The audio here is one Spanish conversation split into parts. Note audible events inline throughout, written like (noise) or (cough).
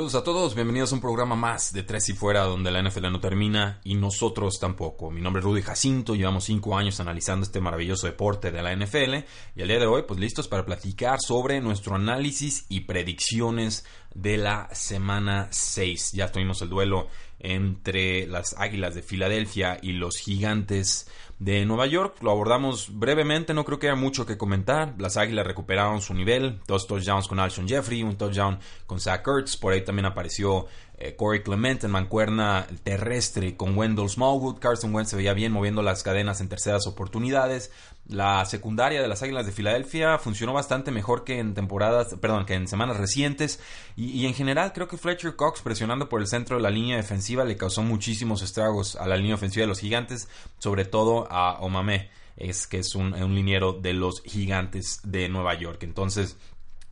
Saludos a todos, bienvenidos a un programa más de Tres y Fuera, donde la NFL no termina y nosotros tampoco. Mi nombre es Rudy Jacinto, llevamos cinco años analizando este maravilloso deporte de la NFL y al día de hoy, pues listos para platicar sobre nuestro análisis y predicciones de la semana 6. Ya tuvimos el duelo entre las Águilas de Filadelfia y los Gigantes de Nueva York. Lo abordamos brevemente, no creo que haya mucho que comentar. Las Águilas recuperaron su nivel, dos touchdowns con Alshon Jeffrey, un touchdown con Zach Ertz, por ahí también apareció eh, Corey Clement en mancuerna terrestre con Wendell Smallwood. Carson Wentz se veía bien moviendo las cadenas en terceras oportunidades. La secundaria de las Águilas de Filadelfia funcionó bastante mejor que en temporadas, perdón, que en semanas recientes. Y, en general creo que Fletcher Cox presionando por el centro de la línea defensiva le causó muchísimos estragos a la línea ofensiva de los gigantes, sobre todo a Omame, es que es un, un liniero de los gigantes de Nueva York. Entonces,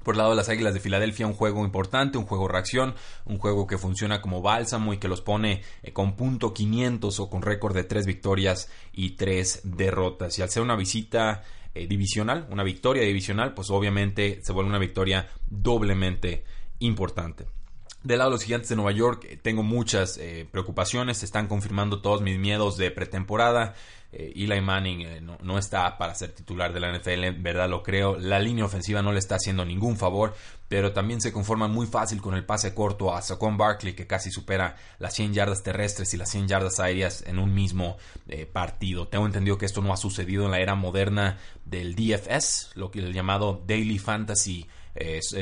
por el lado de las Águilas de Filadelfia, un juego importante, un juego reacción, un juego que funciona como bálsamo y que los pone eh, con punto 500 o con récord de tres victorias y tres derrotas. Y al ser una visita eh, divisional, una victoria divisional, pues obviamente se vuelve una victoria doblemente importante. Del lado de los gigantes de Nueva York eh, tengo muchas preocupaciones, se están confirmando todos mis miedos de pretemporada. Eh, Eli Manning eh, no, está para ser titular de la NFL, en verdad lo creo. La línea ofensiva no le está haciendo ningún favor, pero también se conforman muy fácil con el pase corto a Saquon Barkley, que casi supera las 100 yardas terrestres y las 100 yardas aéreas en un mismo eh, partido. Tengo entendido que esto no ha sucedido en la era moderna del DFS, lo que el llamado Daily Fantasy es,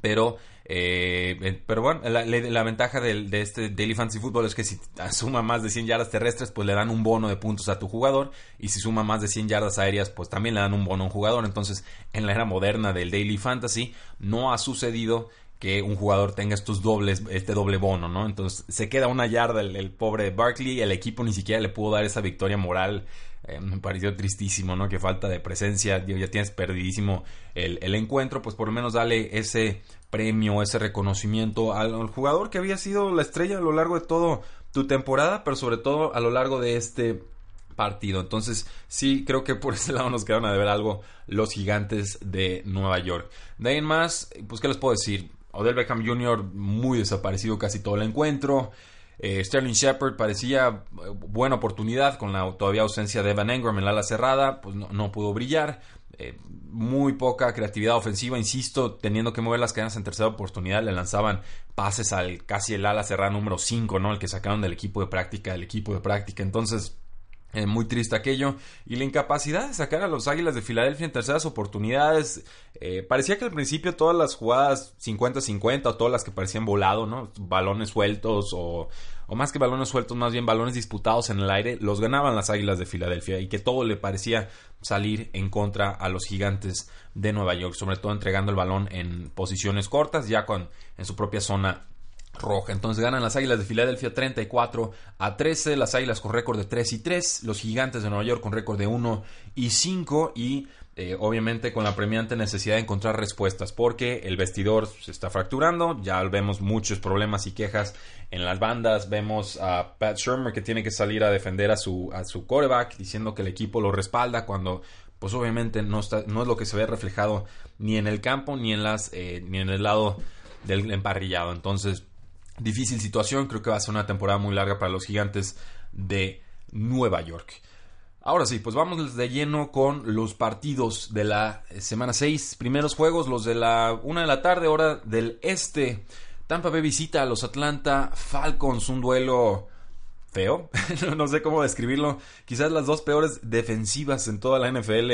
pero eh, eh, pero bueno, la, ventaja de, este Daily Fantasy Football es que si suma más de 100 yardas terrestres, pues le dan un bono de puntos a tu jugador. Y si suma más de 100 yardas aéreas, pues también le dan un bono a un jugador. Entonces, en la era moderna del Daily Fantasy, no ha sucedido que un jugador tenga estos dobles, este doble bono, ¿no? Entonces se queda una yarda el, pobre Barkley, el equipo ni siquiera le pudo dar esa victoria moral eh, me pareció tristísimo, ¿no? Que falta de presencia, ya tienes perdidísimo el, el, encuentro, pues por lo menos dale ese premio, ese reconocimiento al, jugador que había sido la estrella a lo largo de todo tu temporada, pero sobre todo a lo largo de este partido. Entonces, sí, creo que por (laughs) ese lado nos quedaron a deber algo los gigantes de Nueva York. De ahí en más, pues, ¿qué les puedo decir? Odell Beckham Jr. muy desaparecido casi todo el encuentro. Eh, Sterling Shepard parecía eh, buena oportunidad con la todavía ausencia de Evan Engram en la ala cerrada, pues no, pudo brillar. Eh, muy poca creatividad ofensiva, insisto, teniendo que mover las cadenas en tercera oportunidad, le lanzaban pases al casi el ala cerrada número 5, ¿no? El que sacaron del equipo de práctica, del equipo de práctica. Entonces, eh, muy triste aquello. Y la incapacidad de sacar a los Águilas de Filadelfia en terceras oportunidades. Eh, parecía que al principio todas las jugadas 50-50 o todas las que parecían volado, ¿no? Balones sueltos o, o más que balones sueltos, más bien balones disputados en el aire, los ganaban las Águilas de Filadelfia y que todo le parecía salir en contra a los gigantes de Nueva York, sobre todo entregando el balón en posiciones cortas, ya con en su propia zona roja. Entonces ganan las Águilas de Filadelfia 34 a 13, las Águilas con récord de 3 y 3, los Gigantes de Nueva York con récord de 1 y 5 y eh, obviamente con la premiante necesidad de encontrar respuestas porque el vestidor se está fracturando, ya vemos muchos problemas y quejas en las bandas, vemos a Pat Shermer que tiene que salir a defender a su, a su quarterback diciendo que el equipo lo respalda cuando pues obviamente no, está, no es lo que se ve reflejado ni en el campo ni en, las, eh, ni en el lado del emparrillado. Entonces, difícil situación. Creo que va a ser una temporada muy larga para los gigantes de Nueva York. Ahora sí, pues vamos de lleno con los partidos de la semana 6. Primeros juegos, los de la 1 de la tarde, hora del este. Tampa Bay visita a los Atlanta Falcons, un duelo feo, (laughs) no sé cómo describirlo, quizás las dos peores defensivas en toda la NFL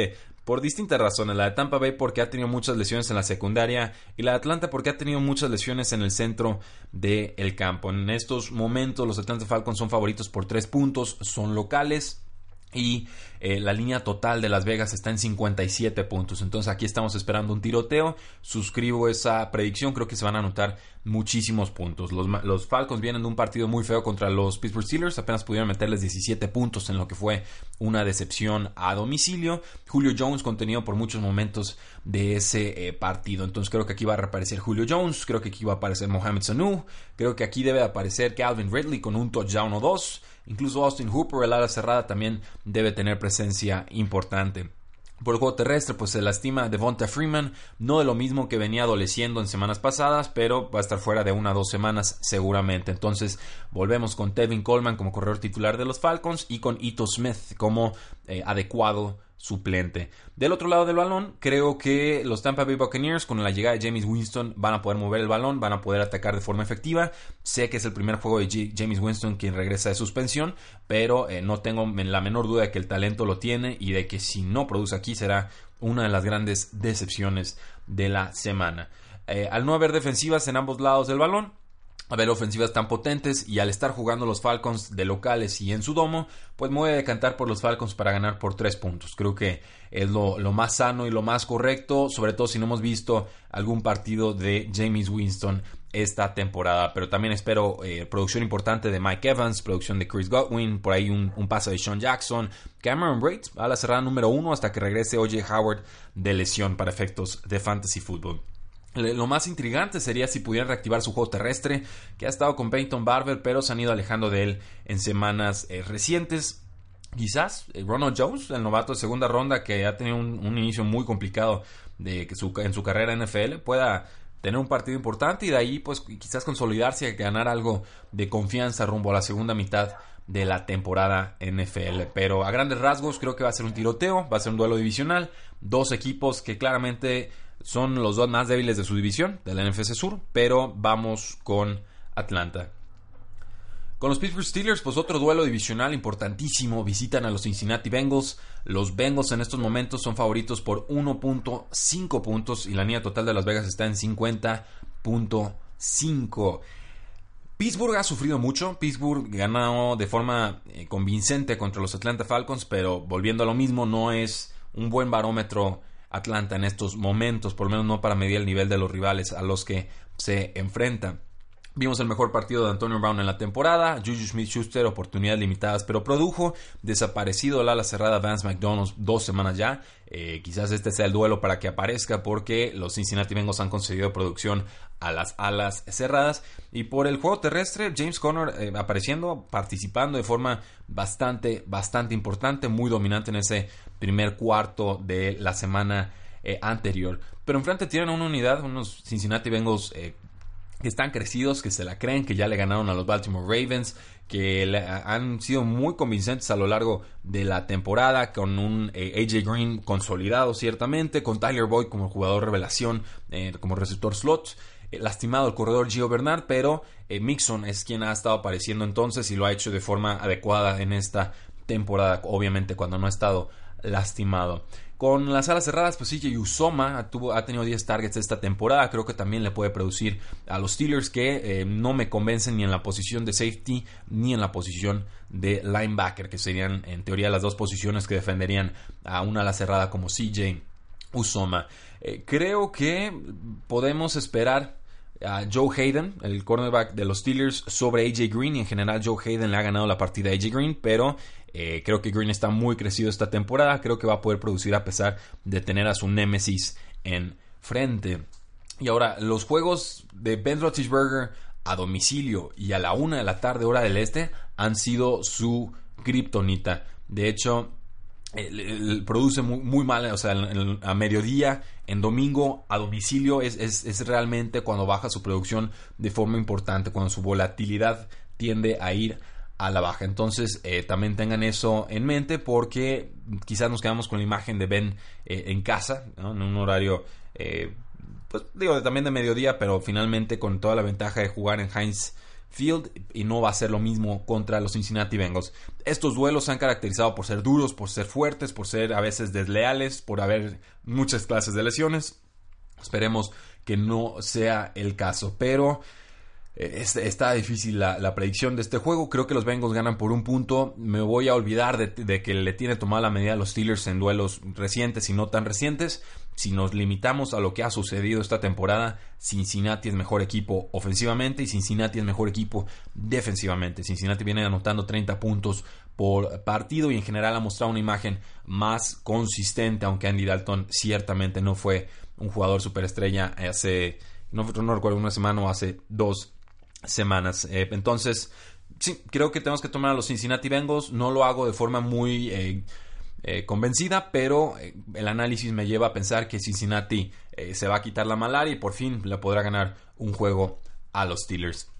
por distintas razones. La de Tampa Bay porque ha tenido muchas lesiones en la secundaria y la de Atlanta porque ha tenido muchas lesiones en el centro del campo. En estos momentos los Atlanta Falcons son favoritos por tres puntos, son locales. Y eh, la línea total de Las Vegas está en 57 puntos. Entonces aquí estamos esperando un tiroteo. Suscribo esa predicción. Creo que se van a anotar muchísimos puntos. Los, los, Falcons vienen de un partido muy feo contra los Pittsburgh Steelers. Apenas pudieron meterles 17 puntos en lo que fue una decepción a domicilio. Julio Jones contenido por muchos momentos de ese eh, partido. Entonces creo que aquí va a reaparecer Julio Jones. Creo que aquí va a aparecer Mohamed Sanu. Creo que aquí debe aparecer Calvin Ridley con un touchdown o dos. Incluso Austin Hooper, el ala cerrada, también debe tener presencia importante. Por el juego terrestre, pues se lastima Devonta Freeman, no de lo mismo que venía adoleciendo en semanas pasadas, pero va a estar fuera de una o dos semanas seguramente. Entonces volvemos con Tevin Coleman como corredor titular de los Falcons y con Ito Smith como eh, adecuado suplente. Del otro lado del balón, creo que los Tampa Bay Buccaneers, con la llegada de James Winston, van a poder mover el balón, van a poder atacar de forma efectiva. Sé que es el primer juego de James Winston quien regresa de suspensión, pero eh, no tengo la menor duda de que el talento lo tiene y de que si no produce aquí será una de las grandes decepciones de la semana. Eh, al no haber defensivas en ambos lados del balón, a ver ofensivas tan potentes y al estar jugando los Falcons de locales y en su domo, pues me voy a decantar por los Falcons para ganar por tres puntos. Creo que es lo, más sano y lo más correcto, sobre todo si no hemos visto algún partido de James Winston esta temporada. Pero también espero eh, producción importante de Mike Evans, producción de Chris Godwin, por ahí un, un pase de Sean Jackson, Cameron Braid a la cerrada número uno hasta que regrese OJ Howard de lesión para efectos de fantasy football. Lo más intrigante sería si pudieran reactivar su juego terrestre, que ha estado con Peyton Barber, pero se han ido alejando de él en semanas eh, recientes. Quizás eh, Ronald Jones, el novato de segunda ronda, que ha tenido un, inicio muy complicado de, su, en su carrera en NFL, pueda tener un partido importante y de ahí pues quizás consolidarse y ganar algo de confianza rumbo a la segunda mitad de la temporada NFL. Pero a grandes rasgos creo que va a ser un tiroteo, va a ser un duelo divisional, dos equipos que claramente son los dos más débiles de su división, de la NFC Sur, pero vamos con Atlanta. Con los Pittsburgh Steelers, pues otro duelo divisional importantísimo. Visitan a los Cincinnati Bengals. Los Bengals en estos momentos son favoritos por 1.5 puntos y la línea total de Las Vegas está en 50.5. Pittsburgh ha sufrido mucho. Pittsburgh ganó de forma eh, convincente contra los Atlanta Falcons, pero volviendo a lo mismo, no es un buen barómetro Atlanta en estos momentos, por lo menos no para medir el nivel de los rivales a los que se enfrentan. Vimos el mejor partido de Antonio Brown en la temporada. Juju Smith Schuster, oportunidades limitadas, pero produjo. Desaparecido el ala cerrada Vance McDonald dos semanas ya. Eh, quizás este sea el duelo para que aparezca, porque los Cincinnati Bengals han conseguido producción a las alas cerradas. Y por el juego terrestre, James Conner eh, apareciendo, participando de forma bastante, bastante importante, muy dominante en ese primer cuarto de la semana eh, anterior. Pero enfrente tienen una unidad, unos Cincinnati Bengals que están crecidos, que se la creen, que ya le ganaron a los Baltimore Ravens, que han sido muy convincentes a lo largo de la temporada, con un eh, AJ Green consolidado ciertamente, con Tyler Boyd como jugador revelación, eh, como receptor slot. Eh, lastimado el corredor Gio Bernard, pero Mixon es quien ha estado apareciendo entonces y lo ha hecho de forma adecuada en esta temporada, obviamente cuando no ha estado lastimado. Con las alas cerradas, pues CJ Usoma ha tenido 10 targets esta temporada. Creo que también le puede producir a los Steelers que eh, no me convencen ni en la posición de safety ni en la posición de linebacker, que serían en teoría las dos posiciones que defenderían a una ala cerrada como CJ Usoma. Eh, creo que podemos esperar a Joe Hayden, el cornerback de los Steelers, sobre AJ Green. Y en general, Joe Hayden le ha ganado la partida a AJ Green, pero eh, creo que Green está muy crecido esta temporada. Creo que va a poder producir a pesar de tener a su némesis en frente. Y ahora, los juegos de Ben Roethlisberger a domicilio y a la una de la tarde, hora del este, han sido su kriptonita. De hecho, produce muy, mal, o sea, a mediodía, en domingo, a domicilio, es, es, realmente cuando baja su producción de forma importante, cuando su volatilidad tiende a ir a la baja. Entonces eh, también tengan eso en mente porque quizás nos quedamos con la imagen de Ben eh, en casa, en un horario, eh, pues digo, también de mediodía, pero finalmente con toda la ventaja de jugar en Heinz Field y no va a ser lo mismo contra los Cincinnati Bengals. Estos duelos se han caracterizado por ser duros, por ser fuertes, por ser a veces desleales, por haber muchas clases de lesiones. Esperemos que no sea el caso, pero eh, está difícil la, predicción de este juego. Creo que los Bengals ganan por un punto. Me voy a olvidar de, que le tiene tomada la medida a los Steelers en duelos recientes y no tan recientes. Si nos limitamos a lo que ha sucedido esta temporada, Cincinnati es mejor equipo ofensivamente y Cincinnati es mejor equipo defensivamente. Cincinnati viene anotando 30 puntos por partido y en general ha mostrado una imagen más consistente, aunque Andy Dalton ciertamente no fue un jugador superestrella hace, no, recuerdo, una semana o hace dos semanas. Eh, entonces, sí, creo que tenemos que tomar a los Cincinnati Bengals. No lo hago de forma muy eh, eh, convencida, pero el análisis me lleva a pensar que Cincinnati se va a quitar la malaria y por fin le podrá ganar un juego a los Steelers.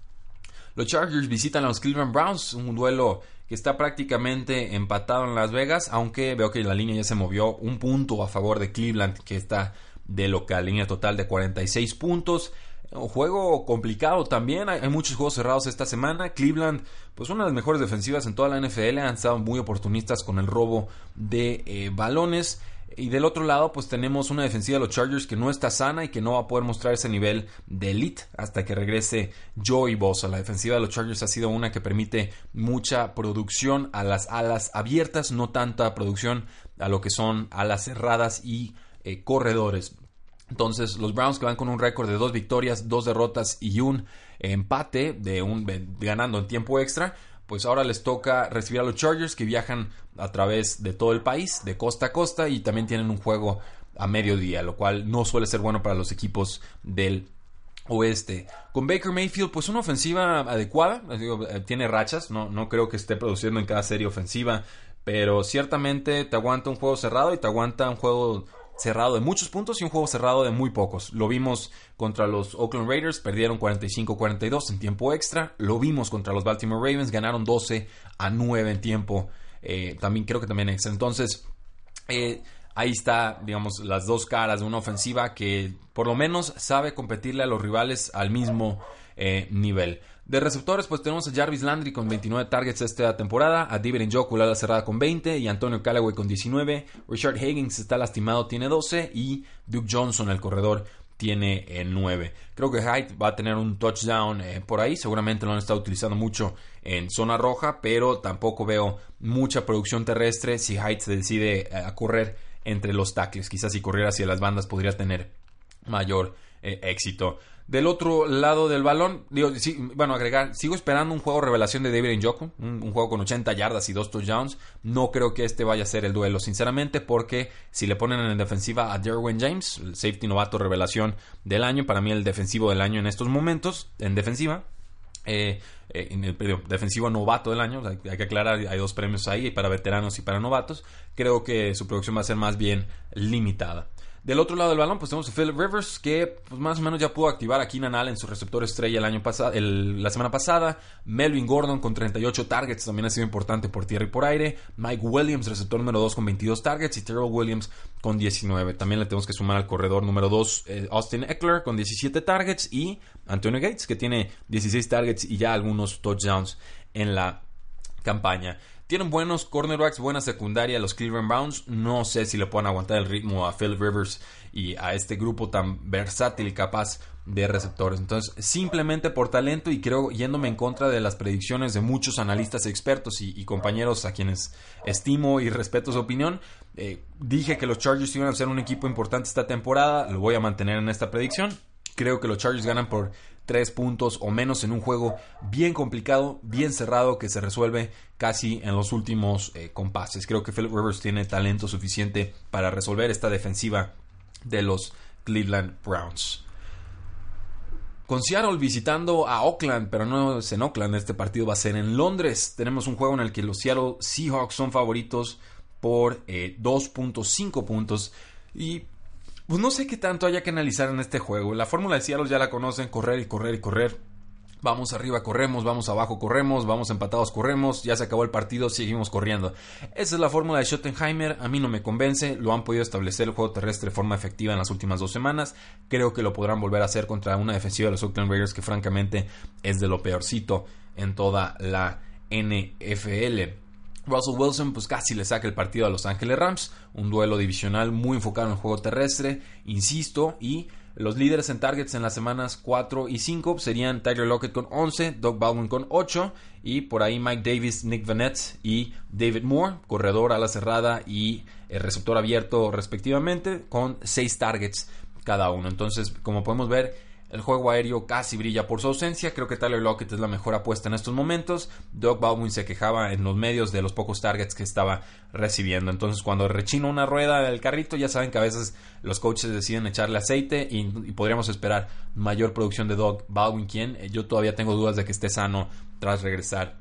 Los Chargers visitan a los Cleveland Browns, un duelo que está prácticamente empatado en Las Vegas, aunque veo que la línea ya se movió un punto a favor de Cleveland, que está de local, línea total de 46 puntos. Un juego complicado también, hay, muchos juegos cerrados esta semana. Cleveland, pues una de las mejores defensivas en toda la NFL, han estado muy oportunistas con el robo de eh, balones. Y del otro lado, pues tenemos una defensiva de los Chargers que no está sana y que no va a poder mostrar ese nivel de elite hasta que regrese Joey Bosa. La defensiva de los Chargers ha sido una que permite mucha producción a las alas abiertas, no tanta producción a lo que son alas cerradas y eh, corredores. Entonces, los Browns que van con un récord de dos victorias, dos derrotas y un empate de un ganando en tiempo extra, pues ahora les toca recibir a los Chargers que viajan a través de todo el país, de costa a costa y también tienen un juego a mediodía, lo cual no suele ser bueno para los equipos del oeste. Con Baker Mayfield, pues una ofensiva adecuada, eh, tiene rachas, no, no creo que esté produciendo en cada serie ofensiva, pero ciertamente te aguanta un juego cerrado y te aguanta un juego cerrado de muchos puntos y un juego cerrado de muy pocos. Lo vimos contra los Oakland Raiders, perdieron 45-42 en tiempo extra. Lo vimos contra los Baltimore Ravens, ganaron 12 a 9 en tiempo. Eh, también creo que también extra. Entonces, eh, ahí está, digamos, las dos caras de una ofensiva que por lo menos sabe competirle a los rivales al mismo eh, nivel. De receptores, pues tenemos a Jarvis Landry con 29 targets esta temporada, a David Njoku la cerrada con 20 y Antonio Callaway con 19. Richard Higgins está lastimado, tiene 12 y Duke Johnson, el corredor, tiene 9. Eh, Creo que Hyde va a tener un touchdown eh, por ahí. Seguramente lo han estado utilizando mucho en zona roja, pero tampoco veo mucha producción terrestre si Hyde se decide eh, a correr entre los tackles. Quizás si corriera hacia las bandas podría tener mayor éxito. Del otro lado del balón, digo, bueno, agregar, sigo esperando un juego revelación de David Njoku, un, un, juego con 80 yardas y dos touchdowns. No creo que este vaya a ser el duelo, sinceramente, porque si le ponen en defensiva a Derwin James, el safety novato revelación del año, para mí el defensivo del año en estos momentos, en defensiva, eh, eh, en el defensivo novato del año, hay, que aclarar, hay dos premios ahí para veteranos y para novatos, creo que su producción va a ser más bien limitada. Del otro lado del balón, pues tenemos a Philip Rivers, que pues, más o menos ya pudo activar a Keenan Allen, su receptor estrella, el año la semana pasada. Melvin Gordon con 38 targets, también ha sido importante por tierra y por aire. Mike Williams, receptor número 2 con 22 targets. Y Terrell Williams con 19. También le tenemos que sumar al corredor número 2, eh, Austin Eckler, con 17 targets. Y Antonio Gates, que tiene 16 targets y ya algunos touchdowns en la campaña. Tienen buenos cornerbacks, buena secundaria los Cleveland Browns. No sé si le pueden aguantar el ritmo a Phil Rivers y a este grupo tan versátil y capaz de receptores. Entonces, simplemente por talento y creo yéndome en contra de las predicciones de muchos analistas expertos y, compañeros a quienes estimo y respeto su opinión, eh, dije que los Chargers iban a ser un equipo importante esta temporada. Lo voy a mantener en esta predicción. Creo que los Chargers ganan por tres puntos o menos en un juego bien complicado, bien cerrado, que se resuelve casi en los últimos eh, compases. Creo que Philip Rivers tiene talento suficiente para resolver esta defensiva de los Cleveland Browns. Con Seattle visitando a Oakland, pero no es en Oakland, este partido va a ser en Londres. Tenemos un juego en el que los Seattle Seahawks son favoritos por 2.5 eh, puntos y pues no sé qué tanto haya que analizar en este juego. La fórmula de Seattle ya la conocen, correr y correr y correr. Vamos arriba, corremos, vamos abajo, corremos, vamos empatados, corremos, ya se acabó el partido, seguimos corriendo. Esa es la fórmula de Schottenheimer, a mí no me convence, lo han podido establecer el juego terrestre de forma efectiva en las últimas dos semanas, creo que lo podrán volver a hacer contra una defensiva de los Oakland Raiders que francamente es de lo peorcito en toda la NFL. Russell Wilson pues casi le saca el partido a Los Ángeles Rams, un duelo divisional muy enfocado en el juego terrestre, insisto, y Los líderes en targets en las semanas 4 y 5 serían Tyler Lockett con 11, Doug Baldwin con 8 y por ahí Mike Davis, Nick Vanette y David Moore, corredor a la cerrada y el receptor abierto respectivamente, con 6 targets cada uno. Entonces, como podemos ver, el juego aéreo casi brilla por su ausencia. Creo que Tyler Lockett es la mejor apuesta en estos momentos. Doug Baldwin se quejaba en los medios de los pocos targets que estaba recibiendo. Entonces, cuando rechina una rueda del carrito, ya saben que a veces los coaches deciden echarle aceite y, podríamos esperar mayor producción de Doug Baldwin, quien eh, yo todavía tengo dudas de que esté sano tras regresar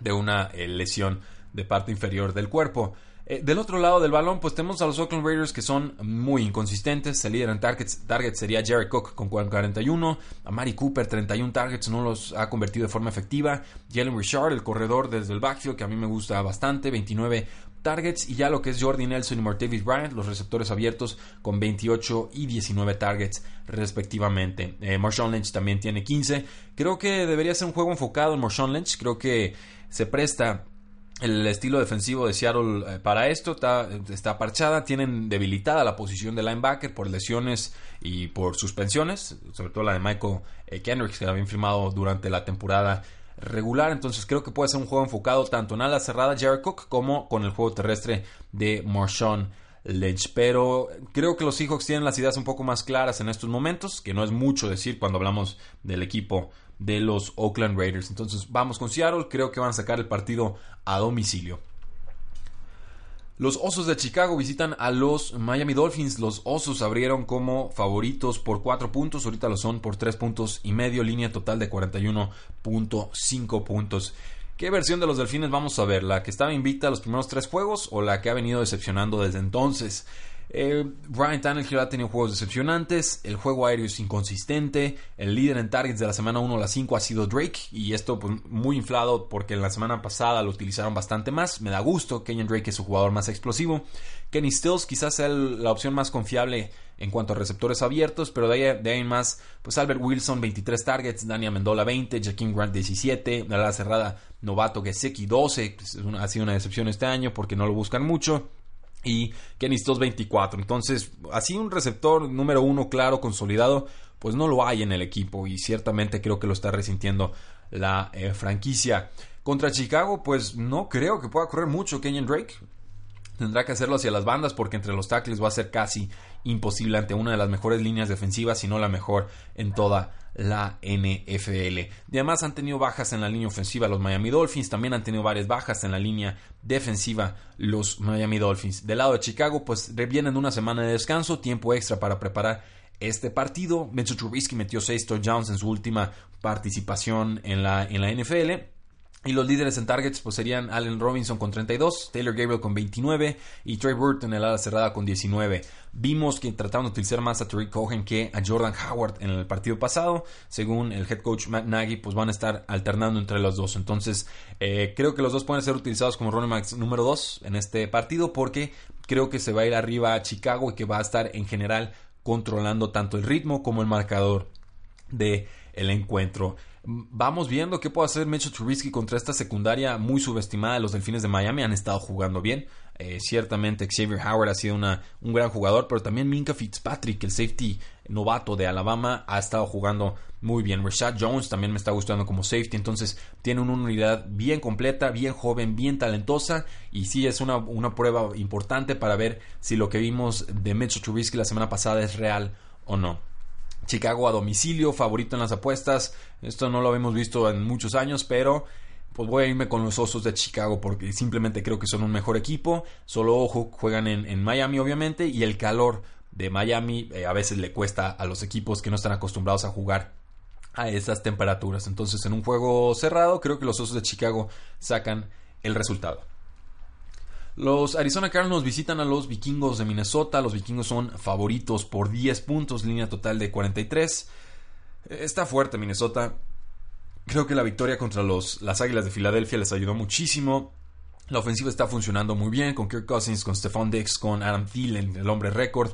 de una eh, lesión de parte inferior del cuerpo. Eh, del otro lado del balón, pues tenemos a los Oakland Raiders que son muy inconsistentes. El líder en targets, targets sería Jerry Cook con 41. A Mari Cooper, 31 targets, no los ha convertido de forma efectiva. Jalen Richard, el corredor desde el backfield, que a mí me gusta bastante, 29 targets. Y ya lo que es Jordi Nelson y Martavis Bryant, los receptores abiertos, con 28 y 19 targets respectivamente. Eh, Marshawn Lynch también tiene 15. Creo que debería ser un juego enfocado en Marshawn Lynch. Creo que se presta el estilo defensivo de Seattle eh, para esto está, parchada. Tienen debilitada la posición de linebacker por lesiones y por suspensiones, sobre todo la de Michael eh, Kendricks, que la habían firmado durante la temporada regular. Entonces creo que puede ser un juego enfocado tanto en ala cerrada Jared Cook como con el juego terrestre de Marshawn Lynch. Pero creo que los Seahawks tienen las ideas un poco más claras en estos momentos, que no es mucho decir cuando hablamos del equipo de los Oakland Raiders. Entonces vamos con Seattle, creo que van a sacar el partido a domicilio. Los Osos de Chicago visitan a los Miami Dolphins. Los Osos abrieron como favoritos por 4 puntos. Ahorita lo son por 3 puntos y medio. Línea total de 41.5 puntos. ¿Qué versión de los Delfines vamos a ver? ¿La que estaba invicta a los primeros tres juegos o la que ha venido decepcionando desde entonces? Eh, Brian Tannehill ha tenido juegos decepcionantes, el juego aéreo es inconsistente, el líder en targets de la semana 1 a la 5 ha sido Drake y esto pues, muy inflado porque en la semana pasada lo utilizaron bastante más, me da gusto, Kenyon Drake es su jugador más explosivo, Kenny Stills quizás sea la opción más confiable en cuanto a receptores abiertos, pero de ahí, de más, pues Albert Wilson 23 targets, Daniel Mendola 20, Jaquim Grant 17, la cerrada novato Gesecki 12, pues, ha sido una decepción este año porque no lo buscan mucho y Kenny Stills 24. Entonces, así un receptor número uno claro, consolidado, pues no lo hay en el equipo y ciertamente creo que lo está resintiendo la eh, franquicia. Contra Chicago, pues no creo que pueda correr mucho Kenyon Drake. Tendrá que hacerlo hacia las bandas porque entre los tackles va a ser casi imposible ante una de las mejores líneas defensivas, si no la mejor en toda la NFL. Además han tenido bajas en la línea ofensiva los Miami Dolphins, también han tenido varias bajas en la línea defensiva los Miami Dolphins. Del lado de Chicago, pues vienen de una semana de descanso, tiempo extra para preparar este partido. Mitchell Trubisky metió 6 touchdowns en su última participación en la, en la NFL. Y los líderes en targets pues serían Allen Robinson con 32, Taylor Gabriel con 29 y Trey Burton en el ala cerrada con 19. Vimos que trataron de utilizar más a Tariq Cohen que a Jordan Howard en el partido pasado. Según el head coach Matt Nagy, pues van a estar alternando entre los dos. Entonces, eh, creo que los dos pueden ser utilizados como running backs número 2 en este partido porque creo que se va a ir arriba a Chicago y que va a estar en general controlando tanto el ritmo como el marcador de el encuentro. Vamos viendo qué puede hacer Mitchell Trubisky contra esta secundaria muy subestimada. Los Delfines de Miami han estado jugando bien. Eh, ciertamente Xavier Howard ha sido una, un gran jugador, pero también Minka Fitzpatrick, el safety novato de Alabama, ha estado jugando muy bien. Rashad Jones también me está gustando como safety, entonces tiene una unidad bien completa, bien joven, bien talentosa y sí es una, una prueba importante para ver si lo que vimos de Mitchell Trubisky la semana pasada es real o no. Chicago a domicilio, favorito en las apuestas. Esto no lo habíamos visto en muchos años, pero pues voy a irme con los Osos de Chicago porque simplemente creo que son un mejor equipo. Solo ojo, juegan en, Miami obviamente y el calor de Miami eh, a veces le cuesta a los equipos que no están acostumbrados a jugar a esas temperaturas. Entonces en un juego cerrado creo que los Osos de Chicago sacan el resultado. Los Arizona Cardinals visitan a los vikingos de Minnesota. Los vikingos son favoritos por 10 puntos, línea total de 43. Está fuerte Minnesota. Creo que la victoria contra los, las Águilas de Filadelfia les ayudó muchísimo. La ofensiva está funcionando muy bien con Kirk Cousins, con Stephon Dix, con Adam Thielen, el hombre récord.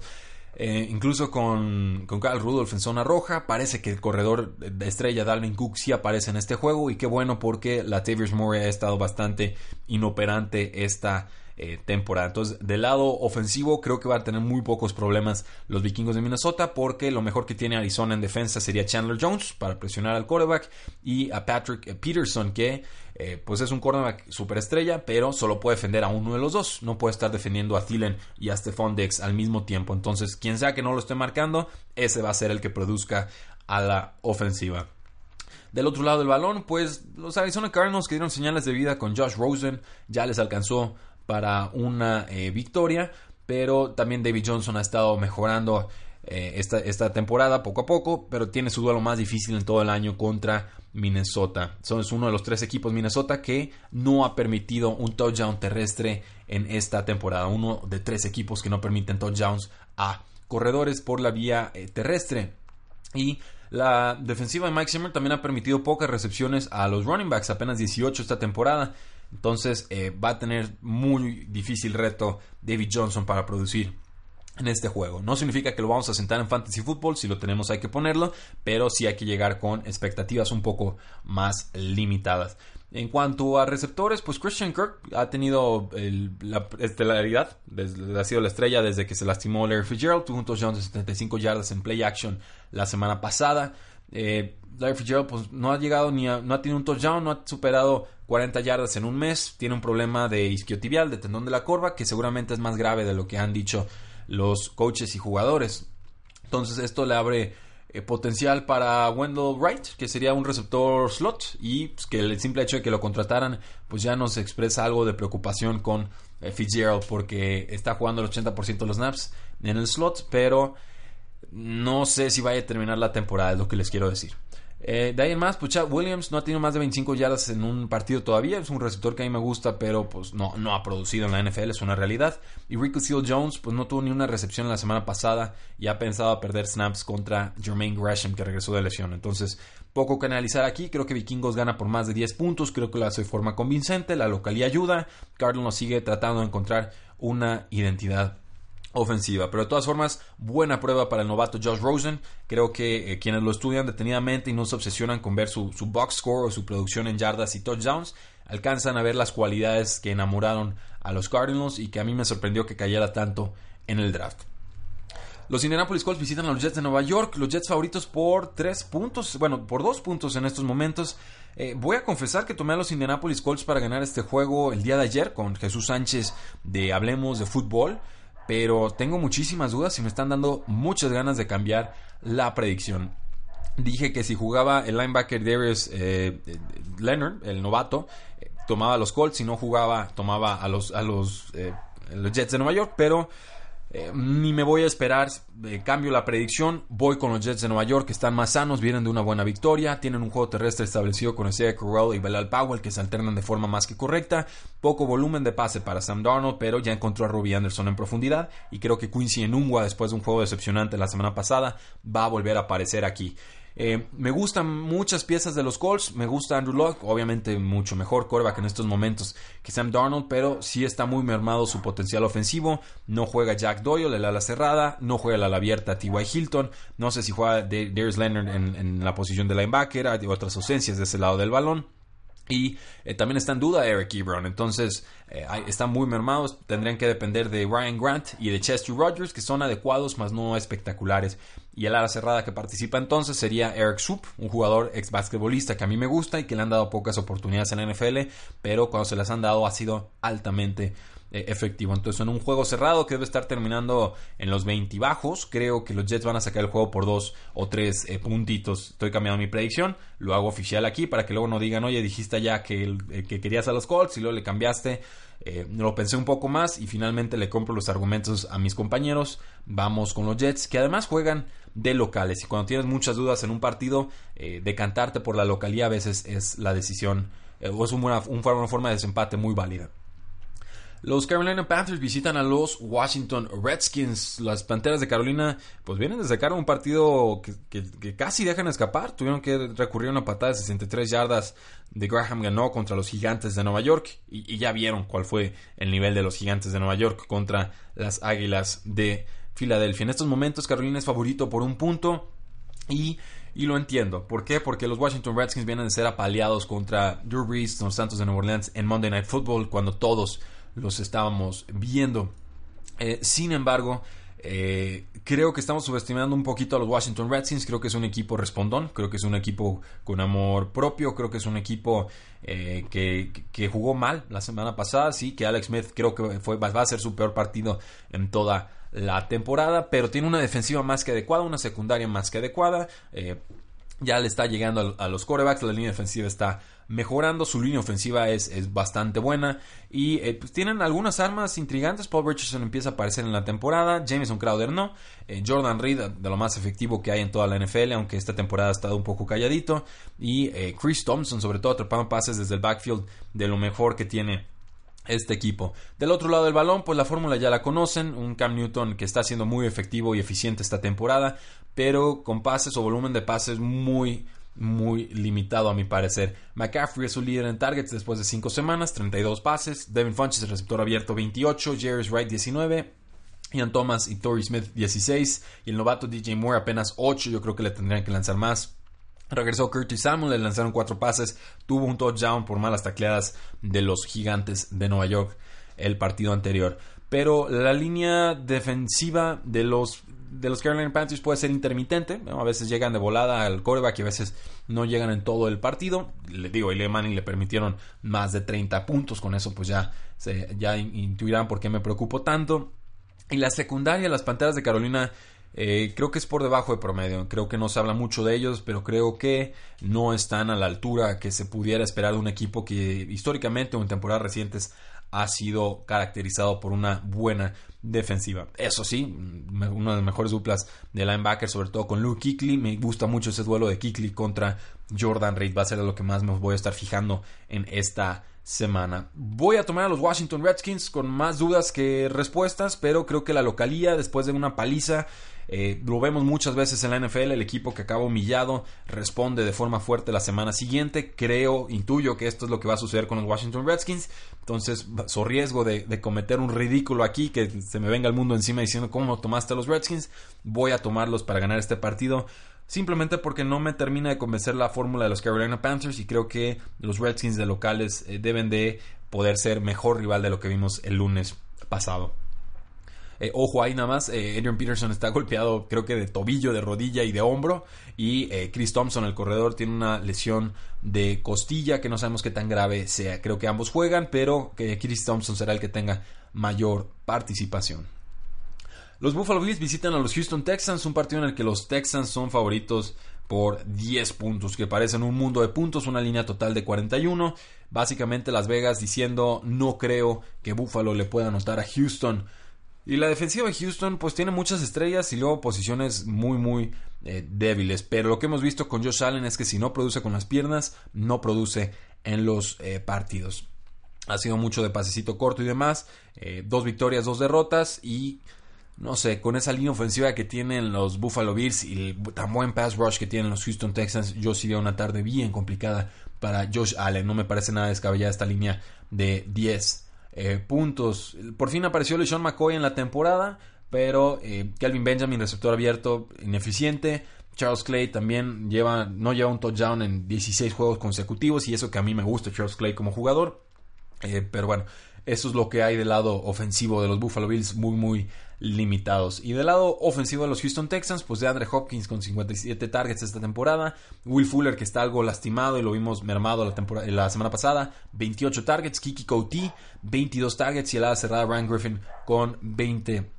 Eh, incluso con, con Rudolph en zona roja. Parece que el corredor de estrella Dalvin Cook sí aparece en este juego. Y qué bueno porque la Tavius Moore ha estado bastante inoperante esta eh, temporada. Entonces, del lado ofensivo, creo que van a tener muy pocos problemas los vikingos de Minnesota, porque lo mejor que tiene Arizona en defensa sería Chandler Jones para presionar al quarterback y a Patrick Peterson, que eh, pues es un quarterback superestrella, pero solo puede defender a uno de los dos. No puede estar defendiendo a Thielen y a Stephon Dex al mismo tiempo. Entonces, quien sea que no lo esté marcando, ese va a ser el que produzca a la ofensiva. Del otro lado del balón, pues los Arizona Cardinals que dieron señales de vida con Josh Rosen ya les alcanzó para una eh, victoria, pero también David Johnson ha estado mejorando eh, esta, temporada poco a poco, pero tiene su duelo más difícil en todo el año contra Minnesota. Son, es uno de los tres equipos Minnesota que no ha permitido un touchdown terrestre en esta temporada. Uno de tres equipos que no permiten touchdowns a corredores por la vía eh, terrestre. Y la defensiva de Mike Zimmer también ha permitido pocas recepciones a los running backs, apenas 18 esta temporada. Entonces eh, va a tener muy difícil reto David Johnson para producir en este juego. No significa que lo vamos a sentar en fantasy football, si lo tenemos hay que ponerlo, pero sí hay que llegar con expectativas un poco más limitadas. En cuanto a receptores, pues Christian Kirk ha tenido la estelaridad, ha sido la estrella desde que se lastimó Larry Fitzgerald, tuvo un touchdown de 75 yardas en play action la semana pasada. Eh, Larry Fitzgerald pues, no ha llegado ni no ha tenido un touchdown, no ha superado 40 yardas en un mes, tiene un problema de isquiotibial, de tendón de la corva, que seguramente es más grave de lo que han dicho los coaches y jugadores. Entonces esto le abre eh, potencial para Wendell Wright, que sería un receptor slot y pues, que el simple hecho de que lo contrataran pues ya nos expresa algo de preocupación con eh, Fitzgerald porque está jugando el 80% de los snaps en el slot, pero no sé si vaya a terminar la temporada, es lo que les quiero decir. Eh, de ahí en más, pues Williams no ha tenido más de 25 yardas en un partido todavía. Es un receptor que a mí me gusta, pero pues no, no ha producido en la NFL, es una realidad. Y Rico Seal Jones, pues no tuvo ni una recepción la semana pasada y ha pensado perder snaps contra Jermaine Gresham, que regresó de lesión. Entonces, poco que analizar aquí. Creo que Vikingos gana por más de 10 puntos. Creo que lo hace de forma convincente. La localidad ayuda. Cardinals sigue tratando de encontrar una identidad ofensiva. Pero de todas formas, buena prueba para el novato Josh Rosen. Creo que eh, quienes lo estudian detenidamente y no se obsesionan con ver su, box score o su producción en yardas y touchdowns, alcanzan a ver las cualidades que enamoraron a los Cardinals y que a mí me sorprendió que cayera tanto en el draft. Los Indianapolis Colts visitan a los Jets de Nueva York, los Jets favoritos por 3 puntos, bueno, por 2 puntos en estos momentos. Eh, voy a confesar que tomé a los Indianapolis Colts para ganar este juego el día de ayer con Jesús Sánchez de Hablemos de Fútbol pero tengo muchísimas dudas y me están dando muchas ganas de cambiar la predicción. Dije que si jugaba el linebacker Darius eh, Leonard, el novato, eh, tomaba los Colts, si no jugaba, tomaba a los, a los, eh, los Jets de Nueva York, pero eh, ni me voy a esperar, cambio la predicción, voy con los Jets de Nueva York que están más sanos, vienen de una buena victoria, tienen un juego terrestre establecido con Isaiah Crowell y Belal Powell que se alternan de forma más que correcta, poco volumen de pase para Sam Darnold, pero ya encontró a Robbie Anderson en profundidad y creo que Quincy Enungwa después de un juego decepcionante la semana pasada va a volver a aparecer aquí. Eh, me gustan muchas piezas de los Colts. Me gusta Andrew Locke, obviamente mucho mejor coreback en estos momentos que Sam Darnold, pero sí está muy mermado su potencial ofensivo. No juega Jack Doyle, el ala cerrada, no juega el ala abierta T.Y. Hilton. No sé si juega Darius Leonard en, la posición de linebacker, hay otras ausencias de ese lado del balón. Y eh, también está en duda Eric Ebron. Entonces, eh, están muy mermados. Tendrían que depender de Ryan Grant y de Chester Rogers, que son adecuados, más no espectaculares. Y el ala cerrada que participa entonces sería Eric Soup, un jugador ex basquetbolista que a mí me gusta y que le han dado pocas oportunidades en la NFL, pero cuando se las han dado ha sido altamente eh, efectivo. Entonces, en un juego cerrado que debe estar terminando en los 20 bajos, creo que los Jets van a sacar el juego por dos o tres eh, puntitos. Estoy cambiando mi predicción, lo hago oficial aquí para que luego no digan, oye, dijiste ya que, eh, que querías a los Colts y luego le cambiaste. lo pensé un poco más y finalmente le compro los argumentos a mis compañeros. Vamos con los Jets, que además juegan de locales. Y cuando tienes muchas dudas en un partido, decantarte por la localidad a veces es la decisión o es una, forma de desempate muy válida. Los Carolina Panthers visitan a los Washington Redskins. Las Panteras de Carolina pues vienen de sacar un partido que, casi dejan escapar. Tuvieron que recurrir a una patada de 63 yardas de Graham ganó contra los Gigantes de Nueva York. Y, ya vieron cuál fue el nivel de los Gigantes de Nueva York contra las Águilas de Filadelfia. En estos momentos Carolina es favorito por un punto y y lo entiendo. ¿Por qué? Porque los Washington Redskins vienen de ser apaleados contra Drew Brees, los Santos de Nueva Orleans en Monday Night Football, cuando todos los estábamos viendo. Eh, sin embargo, eh, creo que estamos subestimando un poquito a los Washington Redskins. Creo que es un equipo respondón. Creo que es un equipo con amor propio. Creo que es un equipo eh, que, jugó mal la semana pasada. Sí, que Alex Smith creo que fue, va a ser su peor partido en toda la temporada. Pero tiene una defensiva más que adecuada, una secundaria más que adecuada. Eh, ya le está llegando a, los quarterbacks. La línea defensiva está mejorando. Su línea ofensiva es, es bastante buena. Y eh, pues tienen algunas armas intrigantes. Paul Richardson empieza a aparecer en la temporada. Jameson Crowder no. Eh, Jordan Reed, de lo más efectivo que hay en toda la NFL, aunque esta temporada ha estado un poco calladito. Y Chris Thompson, sobre todo, atrapando pases desde el backfield de lo mejor que tiene este equipo. Del otro lado del balón, pues la fórmula ya la conocen, un Cam Newton que está siendo muy efectivo y eficiente esta temporada, pero con pases o volumen de pases muy muy limitado a mi parecer. McCaffrey es su líder en targets después de 5 semanas, 32 pases. Devin Funches, el receptor abierto, 28. Jerry Wright, 19. Ian Thomas y Torrey Smith, 16. Y el novato DJ Moore, apenas 8. Yo creo que le tendrían que lanzar más. Regresó Curtis Samuel, le lanzaron 4 pases. Tuvo un touchdown por malas tacleadas de los gigantes de Nueva York el partido anterior. Pero la línea defensiva de los de los Carolina Panthers puede ser intermitente. A veces llegan de volada al coreback y a veces no llegan en todo el partido. Le digo, a Manning le permitieron más de 30 puntos. Con eso, pues ya, se, ya intuirán por qué me preocupo tanto. Y la secundaria, las Panteras de Carolina, eh, creo que es por debajo de promedio. Creo que no se habla mucho de ellos, pero creo que no están a la altura que se pudiera esperar de un equipo que históricamente o en temporadas recientes ha sido caracterizado por una buena defensiva. Eso sí, una de las mejores duplas de linebacker, sobre todo con Luke Kickley. Me gusta mucho ese duelo de Kickley contra Jordan Reed. Va a ser lo que más me voy a estar fijando en esta semana. Voy a tomar a los Washington Redskins con más dudas que respuestas, pero creo que la localía, después de una paliza eh, lo vemos muchas veces en la NFL, el equipo que acaba humillado responde de forma fuerte la semana siguiente. Creo, intuyo que esto es lo que va a suceder con los Washington Redskins. Entonces, so riesgo de, cometer un ridículo aquí, que se me venga el mundo encima diciendo cómo tomaste a los Redskins, voy a tomarlos para ganar este partido simplemente porque no me termina de convencer la fórmula de los Carolina Panthers y creo que los Redskins de locales eh, deben de poder ser mejor rival de lo que vimos el lunes pasado. Eh, ojo ahí nada más, eh, Adrian Peterson está golpeado creo que de tobillo, de rodilla y de hombro. Y Chris Thompson, el corredor, tiene una lesión de costilla que no sabemos qué tan grave sea. Creo que ambos juegan, pero que Chris Thompson será el que tenga mayor participación. Los Buffalo Bills visitan a los Houston Texans, un partido en el que los Texans son favoritos por 10 puntos, que parecen un mundo de puntos, una línea total de 41. Básicamente Las Vegas diciendo no creo que Buffalo le pueda anotar a Houston. Y la defensiva de Houston pues tiene muchas estrellas y luego posiciones muy muy eh, débiles. Pero lo que hemos visto con Josh Allen es que si no produce con las piernas, no produce en los eh, partidos. Ha sido mucho de pasecito corto y demás. Eh, dos victorias, dos derrotas y no sé, con esa línea ofensiva que tienen los Buffalo Bills y el tan buen pass rush que tienen los Houston Texans, yo sí veo una tarde bien complicada para Josh Allen. No me parece nada descabellada esta línea de 10 eh, puntos. Por fin apareció LeSean McCoy en la temporada, pero eh, Calvin Benjamin, receptor abierto, ineficiente. Charles Clay también lleva, no lleva un touchdown en 16 juegos consecutivos y eso que a mí me gusta Charles Clay como jugador. Eh, pero bueno, eso es lo que hay del lado ofensivo de los Buffalo Bills, muy, muy limitados. Y del lado ofensivo de los Houston Texans, pues de Andre Hopkins con 57 targets esta temporada. Will Fuller, que está algo lastimado y lo vimos mermado la, temporada, la semana pasada, 28 targets. Kiki Couty, 22 targets. Y el ala cerrada Ryan Griffin con 20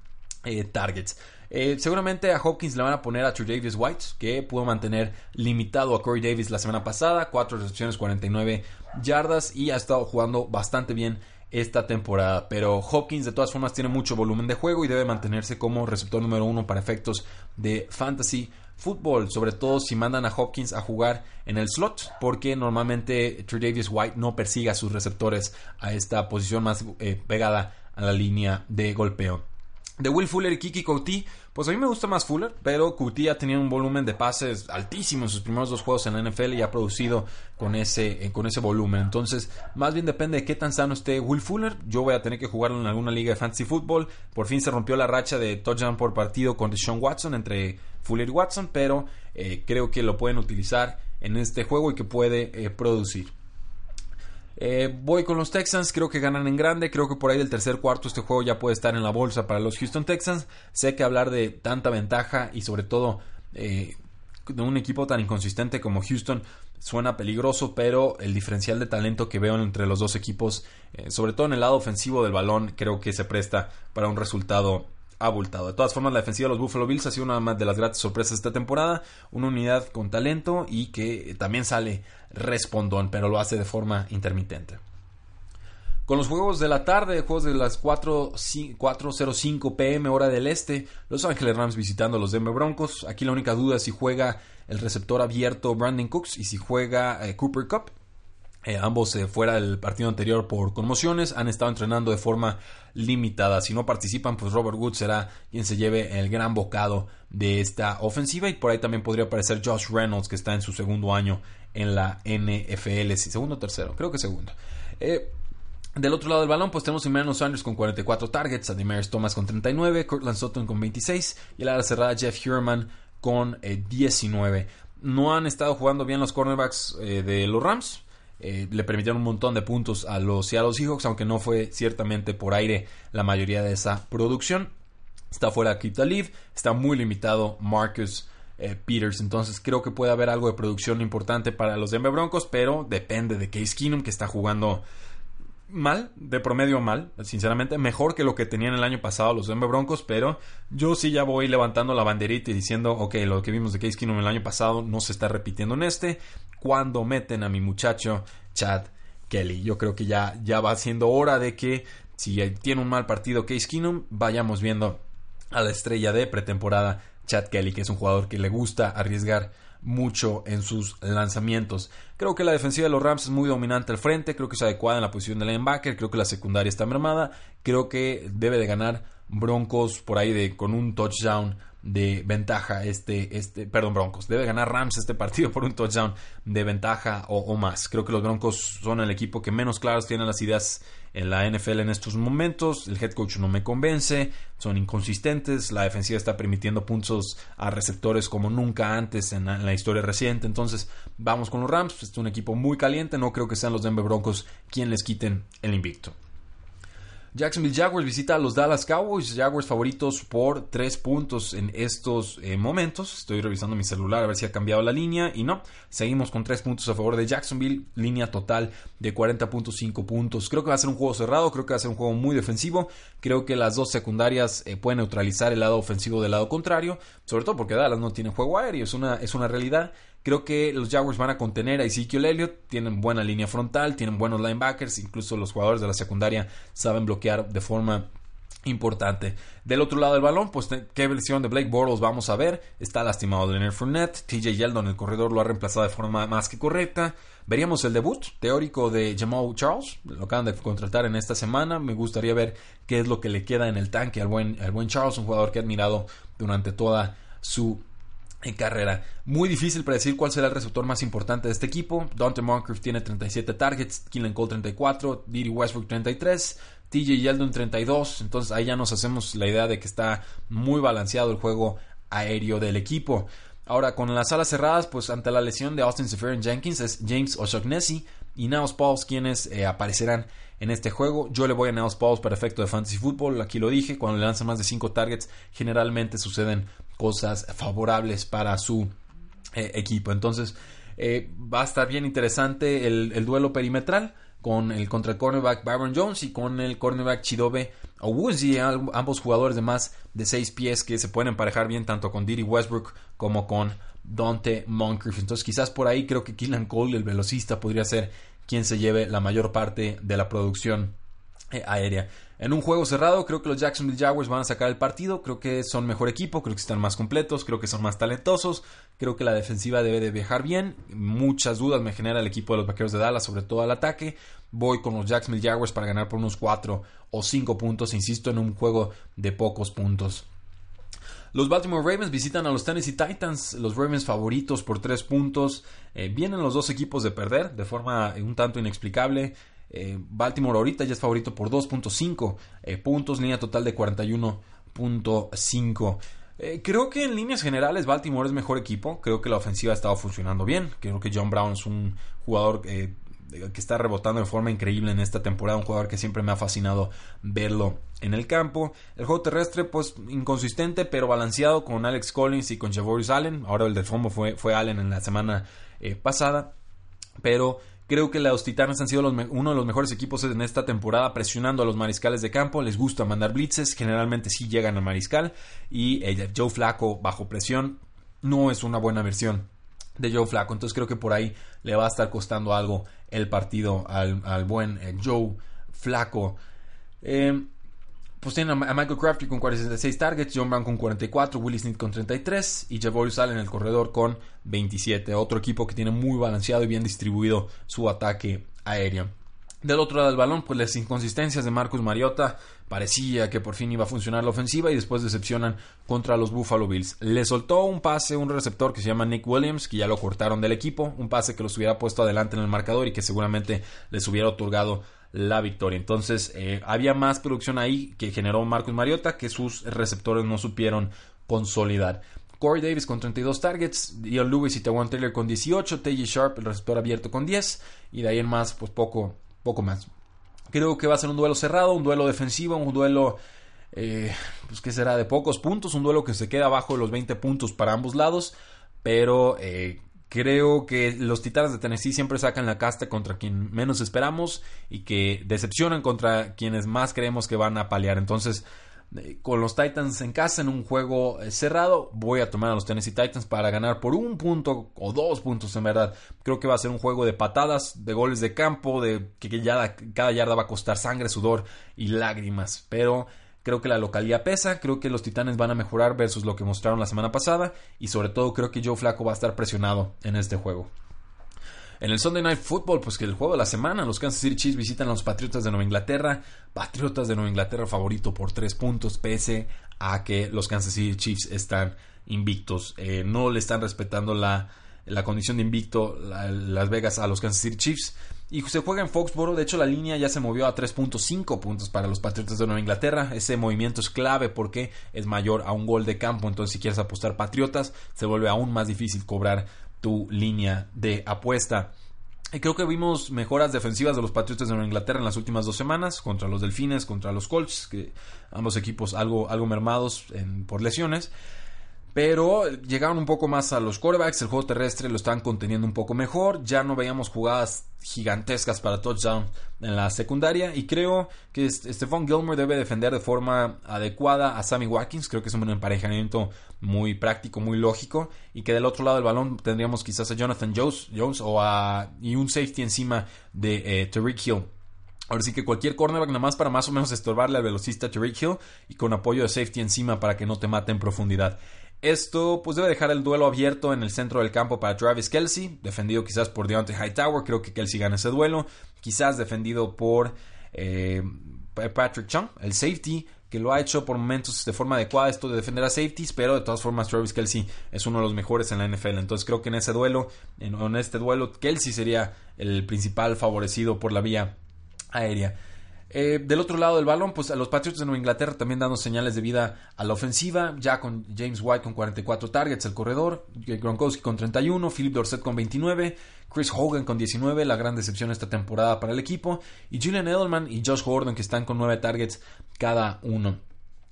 eh, targets. Eh, seguramente a Hopkins le van a poner a True Davis White, que pudo mantener limitado a Corey Davis la semana pasada, 4 recepciones, 49 yardas y ha estado jugando bastante bien esta temporada. Pero Hopkins de todas formas tiene mucho volumen de juego y debe mantenerse como receptor número uno para efectos de fantasy fútbol, sobre todo si mandan a Hopkins a jugar en el slot, porque normalmente Davis White no persigue a sus receptores a esta posición más eh, pegada a la línea de golpeo. De Will Fuller y Kiki Couty, pues a mí me gusta más Fuller, pero Couty ha tenido un volumen de pases altísimo en sus primeros dos juegos en la NFL y ha producido con ese, eh, con ese volumen. Entonces, más bien depende de qué tan sano esté Will Fuller. Yo voy a tener que jugarlo en alguna liga de fantasy football. Por fin se rompió la racha de touchdown por partido con Deshaun Watson entre Fuller y Watson, pero eh, creo que lo pueden utilizar en este juego y que puede eh, producir. Eh, voy con los Texans, creo que ganan en grande, creo que por ahí del tercer cuarto este juego ya puede estar en la bolsa para los Houston Texans. Sé que hablar de tanta ventaja y sobre todo eh, de un equipo tan inconsistente como Houston suena peligroso, pero el diferencial de talento que veo entre los dos equipos, eh, sobre todo en el lado ofensivo del balón, creo que se presta para un resultado abultado. De todas formas, la defensiva de los Buffalo Bills ha sido una de las gratas sorpresas esta temporada, una unidad con talento y que también sale respondón, pero lo hace de forma intermitente. Con los juegos de la tarde, juegos de las 4.05 pm hora del este, Los Ángeles Rams visitando a los Denver Broncos. Aquí la única duda es si juega el receptor abierto Brandon Cooks y si juega eh, Cooper Cup. Eh, ambos eh, fuera del partido anterior por conmociones han estado entrenando de forma limitada. Si no participan, pues Robert Woods será quien se lleve el gran bocado de esta ofensiva. Y por ahí también podría aparecer Josh Reynolds, que está en su segundo año en la NFL. segundo o tercero, creo que segundo. Eh, del otro lado del balón, pues tenemos a Emmanuel Sanders con 44 targets, a Thomas con 39, Cortland Sutton con 26 y el ala cerrada Jeff Hurman con 19. Eh, no han estado jugando bien los cornerbacks eh, de los Rams. Le permitieron un montón de puntos a los Seattle Seahawks, aunque no fue ciertamente por aire la mayoría de esa producción. Está fuera Kip Talib, está muy limitado Marcus Peters. Entonces creo que puede haber algo de producción importante para los Denver Broncos, pero depende de Case Keenum que está jugando mal, de promedio mal, sinceramente, mejor que lo que tenían el año pasado los Denver Broncos, pero yo sí ya voy levantando la banderita y diciendo, ok, lo que vimos de Case Keenum el año pasado no se está repitiendo en este, cuando meten a mi muchacho Chad Kelly. Yo creo que ya, ya va siendo hora de que si tiene un mal partido Case Keenum, vayamos viendo a la estrella de pretemporada Chad Kelly, que es un jugador que le gusta arriesgar mucho en sus lanzamientos. Creo que la defensiva de los Rams es muy dominante al frente, creo que es adecuada en la posición de linebacker, creo que la secundaria está mermada, creo que debe de ganar Broncos por ahí de con un touchdown de ventaja este, este, perdón, Broncos. Debe ganar Rams este partido por un touchdown de ventaja o, más. Creo que los Broncos son el equipo que menos claros tienen las ideas en la NFL en estos momentos. El head coach no me convence, son inconsistentes. La defensiva está permitiendo puntos a receptores como nunca antes en la, historia reciente. Entonces, vamos con los Rams. es un equipo muy caliente. No creo que sean los Denver Broncos quien les quiten el invicto. Jacksonville Jaguars visita a los Dallas Cowboys, Jaguars favoritos por 3 puntos en estos eh, momentos. Estoy revisando mi celular a ver si ha cambiado la línea. Y no, seguimos con 3 puntos a favor de Jacksonville, línea total de 40.5 puntos. Creo que va a ser un juego cerrado, creo que va a ser un juego muy defensivo, creo que las dos secundarias eh, pueden neutralizar el lado ofensivo del lado contrario, sobre todo porque Dallas no tiene juego aéreo, es una, es una realidad. Creo que los Jaguars van a contener a Ezekiel Elliott. Tienen buena línea frontal, tienen buenos linebackers. Incluso los jugadores de la secundaria saben bloquear de forma importante. Del otro lado del balón, pues qué versión de Blake Bortles vamos a ver. Está lastimado Leonard Fournette. TJ Yeldon, el corredor, lo ha reemplazado de forma más que correcta. Veríamos el debut teórico de Jamal Charles. Lo acaban de contratar en esta semana. Me gustaría ver qué es lo que le queda en el tanque al buen, al buen Charles, un jugador que he admirado durante toda su en carrera. Muy difícil predecir cuál será el receptor más importante de este equipo. Dante Moncrief tiene 37 targets, Keelan Cole 34, Didi Westbrook 33, TJ Yeldon 32. Entonces ahí ya nos hacemos la idea de que está muy balanceado el juego aéreo del equipo. Ahora, con las alas cerradas, pues ante la lesión de Austin Seferian Jenkins es James O'Shaughnessy y Naos Pauls quienes eh, aparecerán en este juego. Yo le voy a Naos Pauls para efecto de Fantasy Football. Aquí lo dije, cuando le lanzan más de 5 targets, generalmente suceden cosas favorables para su eh, equipo. Entonces, eh, va a estar bien interesante el, duelo perimetral con el contra el cornerback Byron Jones y con el cornerback Chidobe Owuzi, ambos jugadores de más de 6 pies que se pueden emparejar bien tanto con Didi Westbrook como con Dante Moncrief. Entonces quizás por ahí creo que Killan Cole, el velocista, podría ser quien se lleve la mayor parte de la producción aérea. En un juego cerrado, creo que los Jacksonville Jaguars van a sacar el partido. Creo que son mejor equipo, creo que están más completos, creo que son más talentosos. Creo que la defensiva debe de viajar bien. Muchas dudas me genera el equipo de los vaqueros de Dallas, sobre todo al ataque. Voy con los Jacksonville Jaguars para ganar por unos 4 o 5 puntos. Insisto, en un juego de pocos puntos. Los Baltimore Ravens visitan a los Tennessee Titans, los Ravens favoritos por 3 puntos. Eh, vienen los dos equipos de perder de forma un tanto inexplicable. Eh, Baltimore ahorita ya es favorito por 2.5 eh, puntos, línea total de 41.5. Eh, creo que en líneas generales Baltimore es mejor equipo. Creo que la ofensiva ha estado funcionando bien. Creo que John Brown es un jugador que está rebotando de forma increíble en esta temporada, un jugador que siempre me ha fascinado verlo en el campo. El juego terrestre, pues inconsistente, pero balanceado con Alex Collins y con Javorius Allen. Ahora el de fondo fue, fue Allen en la semana pasada. Pero creo que los Titanes han sido uno de los mejores equipos en esta temporada presionando a los mariscales de campo. Les gusta mandar blitzes, generalmente sí llegan al mariscal. Y eh, Joe Flaco bajo presión no es una buena versión de Joe Flaco. Entonces creo que por ahí le va a estar costando algo el partido al, buen eh, Joe Flaco. Eh, pues tienen a Michael Crafty con 46 targets, John Brown con 44, Willie Smith con 33 y Javorius Allen en el corredor con 27. Otro equipo que tiene muy balanceado y bien distribuido su ataque aéreo. Del otro lado del balón, pues las inconsistencias de Marcus Mariota. Parecía que por fin iba a funcionar la ofensiva y después decepcionan contra los Buffalo Bills. Le soltó un pase, un receptor que se llama Nick Williams, que ya lo cortaron del equipo. Un pase que los hubiera puesto adelante en el marcador y que seguramente les hubiera otorgado la victoria. Entonces, eh, había más producción ahí que generó Marcus Mariota que sus receptores no supieron consolidar. Corey Davis con 32 targets, Dion Lewis y Tewan Taylor con 18, TJ Sharp, el receptor abierto con 10, y de ahí en más, pues poco, poco más. Creo que va a ser un duelo cerrado, un duelo defensivo, un duelo, eh, pues que será de pocos puntos, un duelo que se queda abajo de los 20 puntos para ambos lados, pero eh, creo que los Titanes de Tennessee siempre sacan la casta contra quien menos esperamos y que decepcionan contra quienes más creemos que van a paliar. Entonces, eh, con los Titans en casa en un juego eh, cerrado, voy a tomar a los Tennessee Titans para ganar por un punto o dos puntos en verdad. Creo que va a ser un juego de patadas, de goles de campo, de que cada yarda va a costar sangre, sudor y lágrimas. Pero creo que la localidad pesa, creo que los Titanes van a mejorar versus lo que mostraron la semana pasada y sobre todo creo que Joe Flaco va a estar presionado en este juego. En el Sunday Night Football, pues que el juego de la semana, los Kansas City Chiefs visitan a los Patriotas de Nueva Inglaterra. Patriotas de Nueva Inglaterra favorito por tres puntos, pese a que los Kansas City Chiefs están invictos. Eh, no le están respetando la, la condición de invicto Las Vegas a los Kansas City Chiefs. Y se juega en Foxboro. De hecho, la línea ya se movió a 3.5 puntos para los Patriotas de Nueva Inglaterra. Ese movimiento es clave porque es mayor a un gol de campo. Entonces, si quieres apostar Patriotas, se vuelve aún más difícil cobrar tu línea de apuesta. Y creo que vimos mejoras defensivas de los Patriotas de Nueva Inglaterra en las últimas dos semanas, contra los Delfines, contra los Colts, que ambos equipos algo, algo mermados por lesiones. Pero llegaron un poco más a los quarterbacks, el juego terrestre lo están conteniendo un poco mejor, ya no veíamos jugadas gigantescas para touchdown en la secundaria y creo que Stephon Gilmore debe defender de forma adecuada a Sammy Watkins, creo que es un emparejamiento muy práctico, muy lógico y que del otro lado del balón tendríamos quizás a Jonathan Jones, Jones o a, y un safety encima de eh, Tariq Hill. Ahora sí que cualquier cornerback nada más para más o menos estorbarle al velocista Tariq Hill y con apoyo de safety encima para que no te mate en profundidad. Esto pues debe dejar el duelo abierto en el centro del campo para Travis Kelsey, defendido quizás por Deontay Hightower, creo que Kelsey gana ese duelo, quizás defendido por eh, Patrick Chung, el safety, que lo ha hecho por momentos de forma adecuada esto de defender a safeties, pero de todas formas Travis Kelsey es uno de los mejores en la NFL, entonces creo que en ese duelo, en este duelo, Kelsey sería el principal favorecido por la vía aérea. Eh, del otro lado del balón, pues a los Patriots de Nueva Inglaterra también dando señales de vida a la ofensiva, ya con James White con 44 targets, el corredor, Gronkowski con 31, Philip Dorset con 29, Chris Hogan con 19, la gran decepción esta temporada para el equipo, y Julian Edelman y Josh Gordon que están con 9 targets cada uno.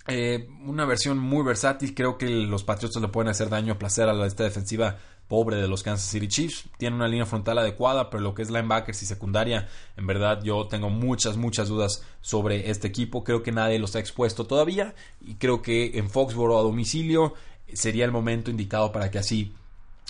Eh, una versión muy versátil, creo que los Patriots le pueden hacer daño a placer a esta defensiva pobre de los Kansas City Chiefs. Tiene una línea frontal adecuada, pero lo que es linebackers y secundaria, en verdad yo tengo muchas, muchas dudas sobre este equipo. Creo que nadie los ha expuesto todavía y creo que en Foxboro a domicilio sería el momento indicado para que así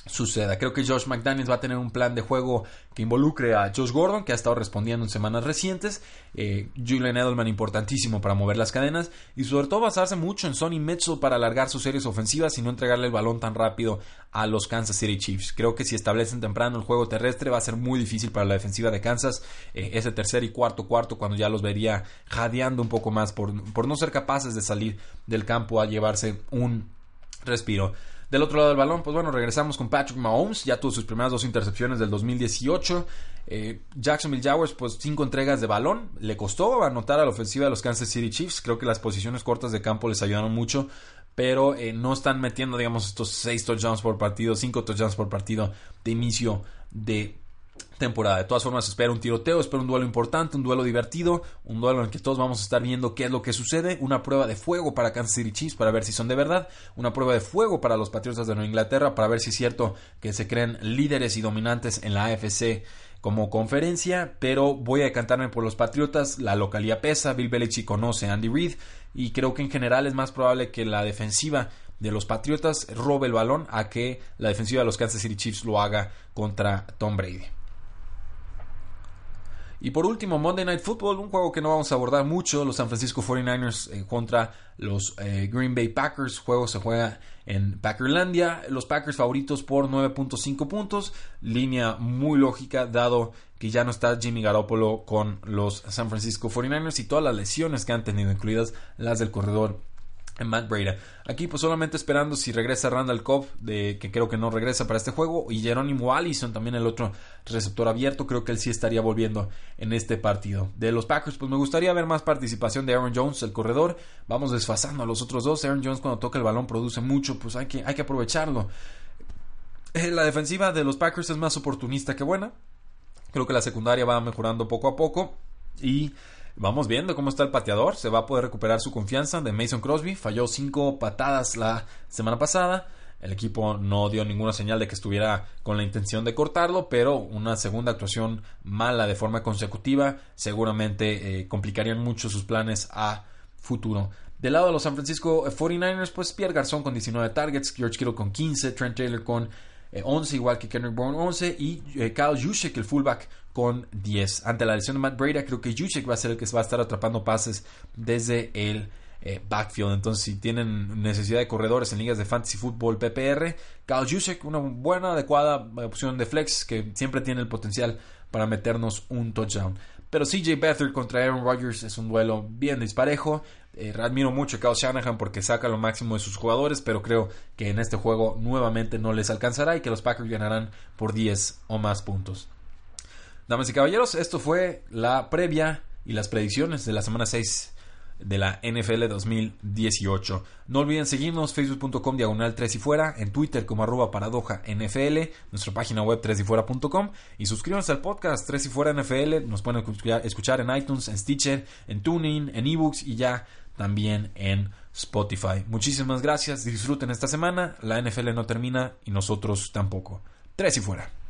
suceda. Creo que Josh McDaniels va a tener un plan de juego que involucre a Josh Gordon, que ha estado respondiendo en semanas recientes, eh, Julian Edelman importantísimo para mover las cadenas y sobre todo basarse mucho en Sonny Mitchell para alargar sus series ofensivas y no entregarle el balón tan rápido a los Kansas City Chiefs. Creo que si establecen temprano el juego terrestre va a ser muy difícil para la defensiva de Kansas eh, ese tercer y cuarto cuarto cuando ya los vería jadeando un poco más por, por no ser capaces de salir del campo a llevarse un respiro. Del otro lado del balón, pues bueno, regresamos con Patrick Mahomes, ya tuvo sus primeras dos intercepciones del 2018. Eh, Jacksonville Jaguars, pues cinco entregas de balón, le costó anotar a la ofensiva de los Kansas City Chiefs, creo que las posiciones cortas de campo les ayudaron mucho, pero eh, no están metiendo, digamos, estos seis touchdowns por partido, cinco touchdowns por partido de inicio de temporada. De todas formas, espera un tiroteo, espera un duelo importante, un duelo divertido, un duelo en el que todos vamos a estar viendo qué es lo que sucede, una prueba de fuego para Kansas City Chiefs para ver si son de verdad, una prueba de fuego para los Patriotas de Nueva Inglaterra para ver si es cierto que se creen líderes y dominantes en la AFC como conferencia, pero voy a decantarme por los Patriotas, la localidad pesa, Bill Belichick conoce a Andy Reid y creo que en general es más probable que la defensiva de los Patriotas robe el balón a que la defensiva de los Kansas City Chiefs lo haga contra Tom Brady. Y por último, Monday Night Football, un juego que no vamos a abordar mucho, los San Francisco 49ers eh, contra los eh, Green Bay Packers. Juego se juega en Packerlandia. Los Packers favoritos por 9.5 puntos. Línea muy lógica, dado que ya no está Jimmy Garoppolo con los San Francisco 49ers y todas las lesiones que han tenido, incluidas las del corredor Matt Breda. Aquí pues solamente esperando si regresa Randall Cobb, de, que creo que no regresa para este juego, y Jerónimo Allison, también el otro receptor abierto, creo que él sí estaría volviendo en este partido. De los Packers, pues me gustaría ver más participación de Aaron Jones, el corredor. Vamos desfasando a los otros dos. Aaron Jones cuando toca el balón produce mucho, pues hay que, hay que aprovecharlo. Eh, la defensiva de los Packers es más oportunista que buena. Creo que la secundaria va mejorando poco a poco. Y Vamos viendo cómo está el pateador. Se va a poder recuperar su confianza de Mason Crosby. Falló cinco patadas la semana pasada. El equipo no dio ninguna señal de que estuviera con la intención de cortarlo, pero una segunda actuación mala de forma consecutiva seguramente eh, complicarían mucho sus planes a futuro. Del lado de los San Francisco 49ers, pues Pierre Garzón con 19 targets, George Kittle con 15, Trent Taylor con 11, eh, igual que Kendrick Bourne 11 y eh, Kyle el fullback, con 10. Ante la lesión de Matt Breda, creo que Juszczyk va a ser el que va a estar atrapando pases desde el eh, backfield. Entonces, si tienen necesidad de corredores en ligas de fantasy football PPR, Kyle Juszczyk, una buena, adecuada opción de flex que siempre tiene el potencial para meternos un touchdown. Pero CJ Beathard contra Aaron Rodgers es un duelo bien disparejo. Eh, admiro mucho a Kyle Shanahan porque saca lo máximo de sus jugadores, pero creo que en este juego nuevamente no les alcanzará y que los Packers ganarán por 10 o más puntos. Damas y caballeros, esto fue la previa y las predicciones de la semana 6 de la NFL 2018. No olviden seguirnos facebook.com diagonal 3 y fuera, en Twitter como arroba paradoja NFL, nuestra página web 3 y fuera.com y suscríbanse al podcast 3 y fuera NFL, nos pueden escuchar en iTunes, en Stitcher, en Tuning, en eBooks y ya también en Spotify. Muchísimas gracias, disfruten esta semana, la NFL no termina y nosotros tampoco. Tres y fuera.